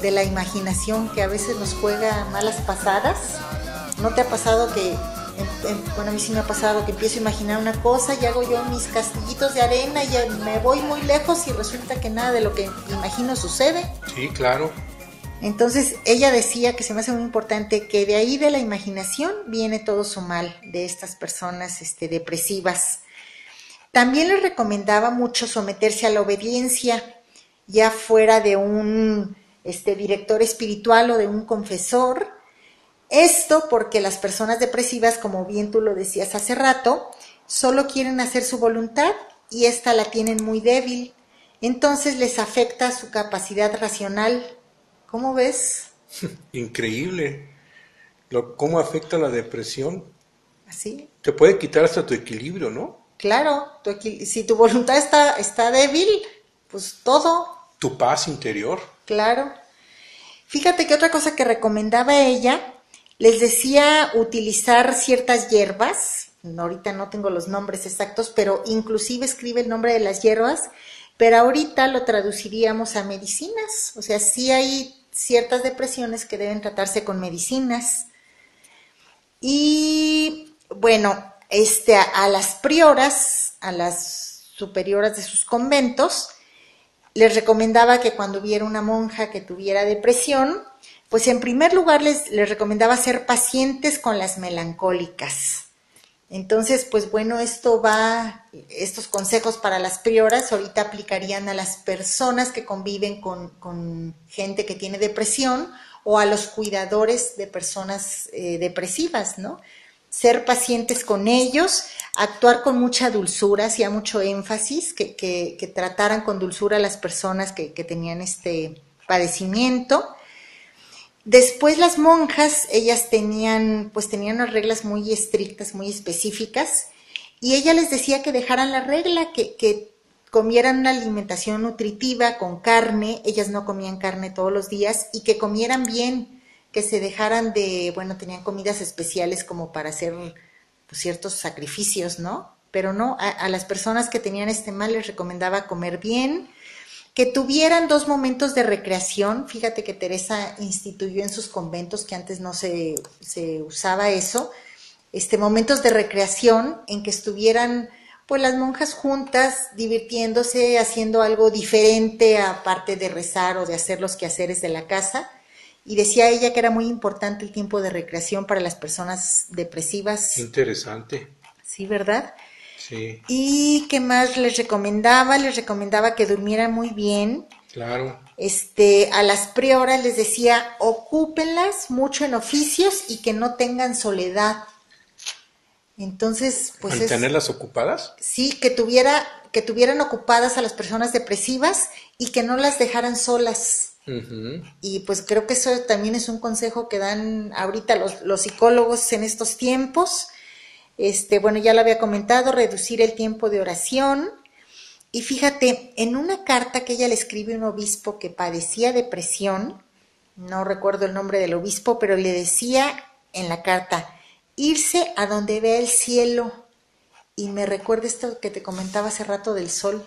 de la imaginación que a veces nos juega malas pasadas. ¿No te ha pasado que, bueno, a mí sí me ha pasado que empiezo a imaginar una cosa y hago yo mis castillitos de arena y me voy muy lejos y resulta que nada de lo que imagino sucede? Sí, claro. Entonces ella decía que se me hace muy importante que de ahí de la imaginación viene todo su mal de estas personas este, depresivas. También les recomendaba mucho someterse a la obediencia, ya fuera de un este, director espiritual o de un confesor. Esto porque las personas depresivas, como bien tú lo decías hace rato, solo quieren hacer su voluntad y esta la tienen muy débil. Entonces les afecta su capacidad racional ¿Cómo ves? Increíble. Lo, ¿Cómo afecta la depresión? Así. Te puede quitar hasta tu equilibrio, ¿no? Claro, tu si tu voluntad está, está débil, pues todo. Tu paz interior. Claro. Fíjate que otra cosa que recomendaba ella, les decía utilizar ciertas hierbas, ahorita no tengo los nombres exactos, pero inclusive escribe el nombre de las hierbas, pero ahorita lo traduciríamos a medicinas, o sea, sí hay ciertas depresiones que deben tratarse con medicinas. Y bueno, este, a las prioras, a las superioras de sus conventos, les recomendaba que cuando hubiera una monja que tuviera depresión, pues en primer lugar les, les recomendaba ser pacientes con las melancólicas. Entonces, pues bueno, esto va, estos consejos para las prioras ahorita aplicarían a las personas que conviven con, gente que tiene depresión o a los cuidadores de personas eh, depresivas, ¿no? Ser pacientes con ellos, actuar con mucha dulzura, hacía mucho énfasis, que, que, que trataran con dulzura a las personas que, que tenían este padecimiento Después las monjas, ellas tenían, pues tenían unas reglas muy estrictas, muy específicas, y ella les decía que dejaran la regla, que, que comieran una alimentación nutritiva con carne, ellas no comían carne todos los días, y que comieran bien, que se dejaran de, bueno, tenían comidas especiales como para hacer pues, ciertos sacrificios, ¿no? Pero no, a, a las personas que tenían este mal les recomendaba comer bien, que tuvieran dos momentos de recreación. Fíjate que Teresa instituyó en sus conventos, que antes no se, se usaba eso, este, momentos de recreación en que estuvieran pues las monjas juntas, divirtiéndose, haciendo algo diferente aparte de rezar o de hacer los quehaceres de la casa. Y decía ella que era muy importante el tiempo de recreación para las personas depresivas. Interesante. Sí, ¿verdad? Sí, ¿Y qué más les recomendaba? Les recomendaba que durmieran muy bien. claro. Este, a las prioras les decía, ocúpenlas mucho en oficios y que no tengan soledad. Entonces, pues es, Mantenerlas ocupadas. sí, que tuviera, que tuvieran ocupadas a las personas depresivas y que no las dejaran solas. Y pues creo que eso también es un consejo que dan ahorita los, los psicólogos en estos tiempos. Este, bueno, ya lo había comentado, reducir el tiempo de oración. Y fíjate, en una carta que ella le escribe a un obispo que padecía depresión, no recuerdo el nombre del obispo, pero le decía en la carta, irse a donde vea el cielo. Y me recuerda esto que te comentaba hace rato del sol.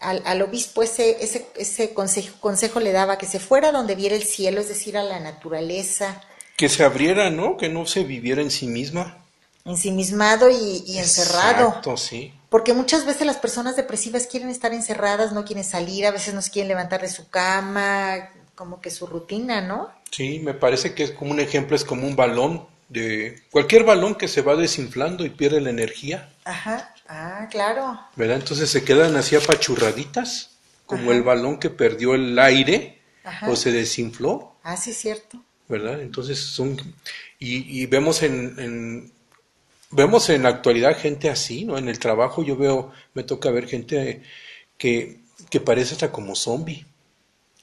Al, al obispo ese, ese, ese consejo, le daba que se fuera donde viera el cielo, es decir, a la naturaleza, Que se abriera, ¿no? Que no se viviera en sí misma. Ensimismado y, y encerrado. Exacto, sí. Porque muchas veces las personas depresivas quieren estar encerradas, no quieren salir, a veces no quieren levantar de su cama, como que su rutina, ¿no? Sí, me parece que es como un ejemplo, es como un balón de cualquier balón que se va desinflando y pierde la energía, Ajá, ah, claro. ¿verdad? Entonces se quedan así apachurraditas, como Ajá. el balón que perdió el aire Ajá. o se desinfló, Ah, sí, cierto. ¿verdad? Entonces son y, y vemos en, en- vemos en la actualidad gente así, ¿no? En el trabajo yo veo, me toca ver gente que, que parece hasta como zombie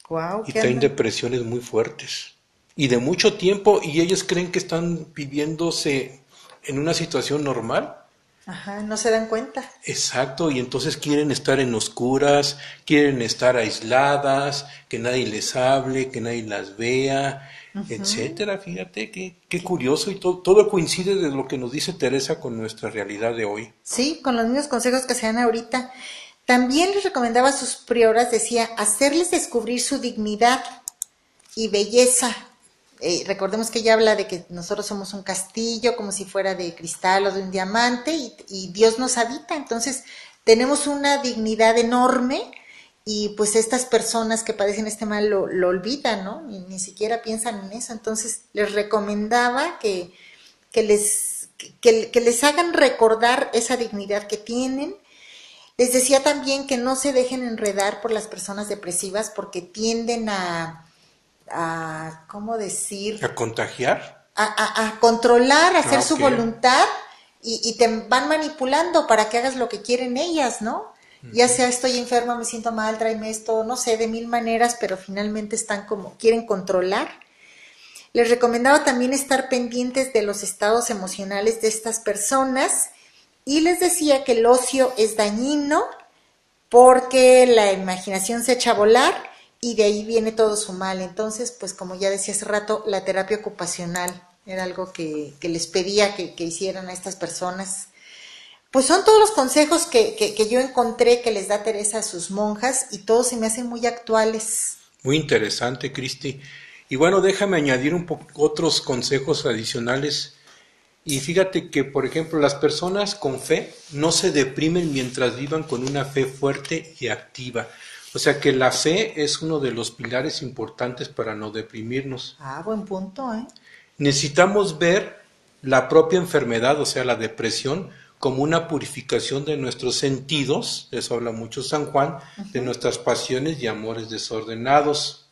Wow, y traen depresiones muy fuertes y de mucho tiempo y ellos creen que están viviéndose en una situación normal. Ajá, no se dan cuenta. Exacto, y entonces quieren estar en oscuras, quieren estar aisladas, que nadie les hable, que nadie las vea, etcétera. Fíjate qué, qué curioso y to- todo coincide de lo que nos dice Teresa con nuestra realidad de hoy. Sí, con los mismos consejos que se dan ahorita. También les recomendaba a sus prioras, decía, hacerles descubrir su dignidad y belleza. Eh, recordemos que ella habla de que nosotros somos un castillo, como si fuera de cristal o de un diamante, y, y Dios nos habita. Entonces, tenemos una dignidad enorme y pues estas personas que padecen este mal lo, lo olvidan, ¿no? Ni, ni siquiera piensan en eso. Entonces, les recomendaba que, que les, que, que les hagan recordar esa dignidad que tienen. Les decía también que no se dejen enredar por las personas depresivas porque tienden a, a ¿cómo decir? ¿A contagiar? A, a- a controlar, a hacer Ah, su voluntad y, y te van manipulando para que hagas lo que quieren ellas, ¿no? Ya sea estoy enferma, me siento mal, tráeme esto, no sé, de mil maneras, pero finalmente están como, quieren controlar. Les recomendaba también estar pendientes de los estados emocionales de estas personas y les decía que el ocio es dañino porque la imaginación se echa a volar y de ahí viene todo su mal. Entonces, pues como ya decía hace rato, la terapia ocupacional era algo que, que les pedía que, que hicieran a estas personas. Pues son todos los consejos que, que, que yo encontré que les da Teresa a sus monjas y todos se me hacen muy actuales. Muy interesante, Cristi. Y bueno, déjame añadir un poco otros consejos adicionales. Y fíjate que, por ejemplo, las personas con fe no se deprimen mientras vivan con una fe fuerte y activa. O sea que la fe es uno de los pilares importantes para no deprimirnos. Ah, buen punto, ¿eh? Necesitamos ver la propia enfermedad, o sea, la depresión, como una purificación de nuestros sentidos, eso habla mucho San Juan, de nuestras pasiones y amores desordenados.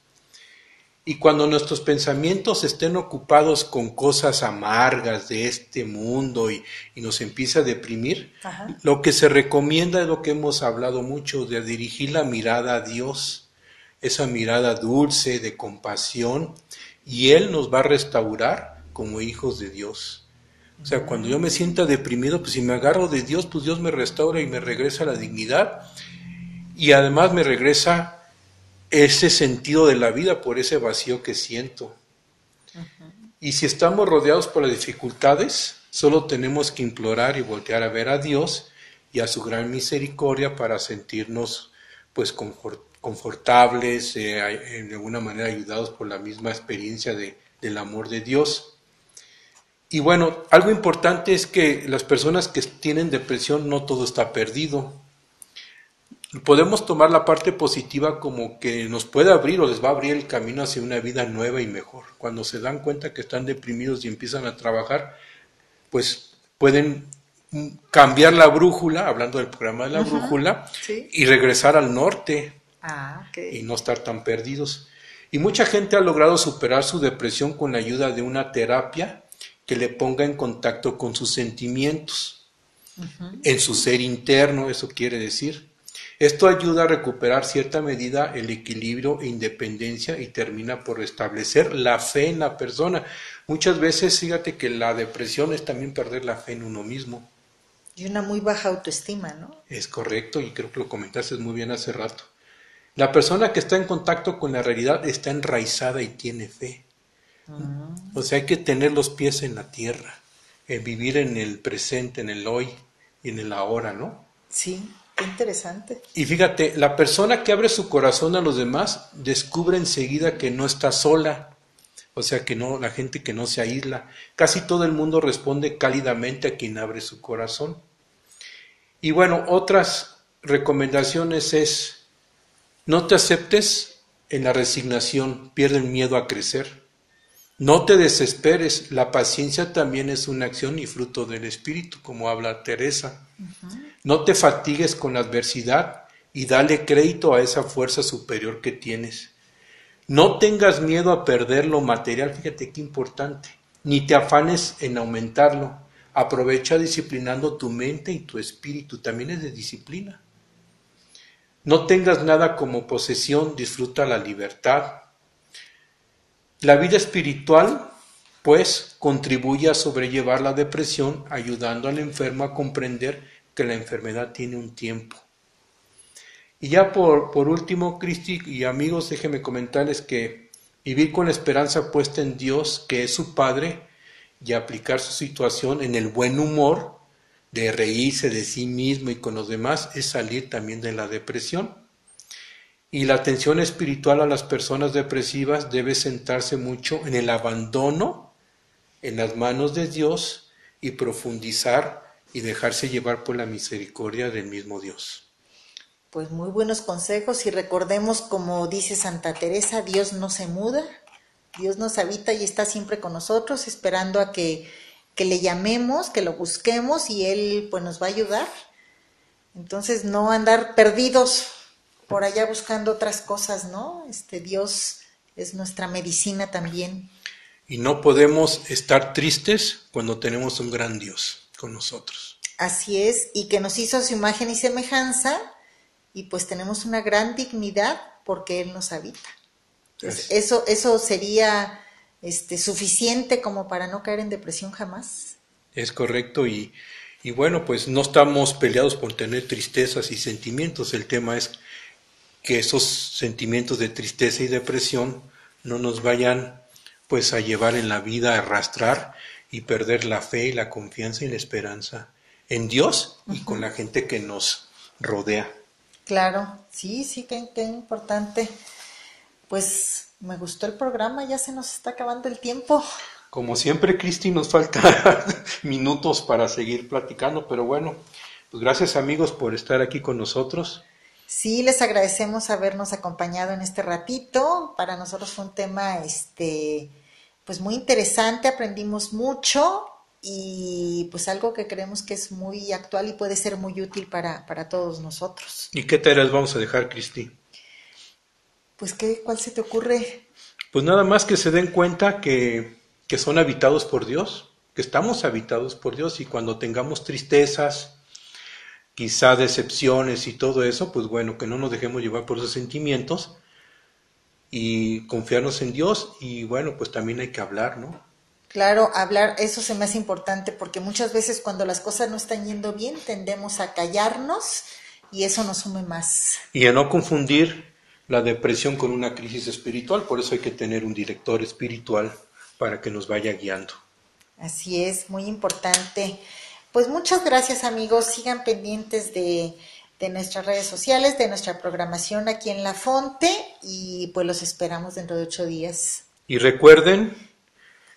Y cuando nuestros pensamientos estén ocupados con cosas amargas de este mundo y, nos empieza a deprimir, lo que se recomienda es lo que hemos hablado mucho, de dirigir la mirada a Dios, esa mirada dulce, de compasión, y Él nos va a restaurar como hijos de Dios. O sea, cuando yo me sienta deprimido, pues si me agarro de Dios, pues Dios me restaura y me regresa la dignidad y además me regresa ese sentido de la vida por ese vacío que siento. Y si estamos rodeados por las dificultades, solo tenemos que implorar y voltear a ver a Dios y a su gran misericordia para sentirnos pues confortables, eh, eh, de alguna manera ayudados por la misma experiencia de, del amor de Dios. Y bueno, algo importante es que las personas que tienen depresión no todo está perdido podemos tomar la parte positiva como que nos puede abrir o les va a abrir el camino hacia una vida nueva y mejor. Cuando se dan cuenta que están deprimidos y empiezan a trabajar, pues pueden cambiar la brújula, hablando del programa de la brújula, y regresar al norte ah, y no estar tan perdidos. Y mucha gente ha logrado superar su depresión con la ayuda de una terapia que le ponga en contacto con sus sentimientos, en su ser interno, eso quiere decir. Esto ayuda a recuperar cierta medida el equilibrio e independencia y termina por restablecer la fe en la persona. Muchas veces, fíjate que la depresión es también perder la fe en uno mismo. Y una muy baja autoestima, ¿no? Es correcto, y creo que lo comentaste muy bien hace rato. La persona que está en contacto con la realidad está enraizada y tiene fe. Ah. O sea, hay que tener los pies en la tierra, en vivir en el presente, en el hoy y en el ahora, ¿no? Sí. Qué interesante. Y fíjate, la persona que abre su corazón a los demás descubre enseguida que no está sola. O sea, que no, la gente que no se aísla. Casi todo el mundo responde cálidamente a quien abre su corazón. Y bueno, otras recomendaciones es, no te aceptes en la resignación, pierde el miedo a crecer. No te desesperes, la paciencia también es una acción y fruto del Espíritu, como habla Teresa. No te fatigues con la adversidad y dale crédito a esa fuerza superior que tienes. No tengas miedo a perder lo material, fíjate qué importante, ni te afanes en aumentarlo. Aprovecha disciplinando tu mente y tu espíritu, también es de disciplina. No tengas nada como posesión, disfruta la libertad, la vida espiritual, pues, contribuye a sobrellevar la depresión, ayudando al enfermo a comprender que la enfermedad tiene un tiempo. Y ya por, por último, Cristi y amigos, déjenme comentarles que vivir con la esperanza puesta en Dios, que es su Padre, y aplicar su situación en el buen humor, de reírse de sí mismo y con los demás, es salir también de la depresión. Y la atención espiritual a las personas depresivas debe sentarse mucho en el abandono en las manos de Dios y profundizar y dejarse llevar por la misericordia del mismo Dios. Pues muy buenos consejos y recordemos como dice Santa Teresa, Dios no se muda, Dios nos habita y está siempre con nosotros esperando a que, que le llamemos, que lo busquemos y Él pues nos va a ayudar. Entonces no andar perdidos por allá buscando otras cosas, ¿no? Este Dios es nuestra medicina también. Y no podemos estar tristes cuando tenemos un gran Dios con nosotros. Así es, y que nos hizo su imagen y semejanza, y pues tenemos una gran dignidad porque Él nos habita. eso, eso sería este, suficiente como para no caer en depresión jamás. Es correcto, y, y bueno, pues no estamos peleados por tener tristezas y sentimientos, el tema es que esos sentimientos de tristeza y depresión no nos vayan pues a llevar en la vida a arrastrar y perder la fe y la confianza y la esperanza en Dios y con la gente que nos rodea. Claro, sí, sí, qué, qué importante. Pues me gustó el programa, ya se nos está acabando el tiempo. Como siempre, Cristi, nos faltan minutos para seguir platicando, pero bueno, pues gracias amigos por estar aquí con nosotros. Sí, les agradecemos habernos acompañado en este ratito. Para nosotros fue un tema, este, pues muy interesante, aprendimos mucho y pues algo que creemos que es muy actual y puede ser muy útil para, para todos nosotros. ¿Y qué tareas vamos a dejar, Cristi? Pues, ¿qué, ¿cuál se te ocurre? Pues nada más que se den cuenta que, que son habitados por Dios, que estamos habitados por Dios y cuando tengamos tristezas, quizá decepciones y todo eso, pues bueno, que no nos dejemos llevar por esos sentimientos y confiarnos en Dios y bueno, pues también hay que hablar, ¿no? Claro, hablar, eso se me hace importante porque muchas veces cuando las cosas no están yendo bien tendemos a callarnos y eso nos sume más. Y a no confundir la depresión con una crisis espiritual, por eso hay que tener un director espiritual para que nos vaya guiando. Así es, muy importante. Pues muchas gracias amigos, sigan pendientes de, de nuestras redes sociales, de nuestra programación aquí en La Fonte y pues los esperamos dentro de ocho días. Y recuerden,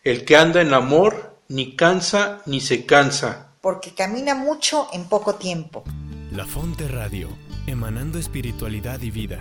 el que anda en amor ni cansa ni se cansa. Porque camina mucho en poco tiempo. La Fonte Radio, emanando espiritualidad y vida,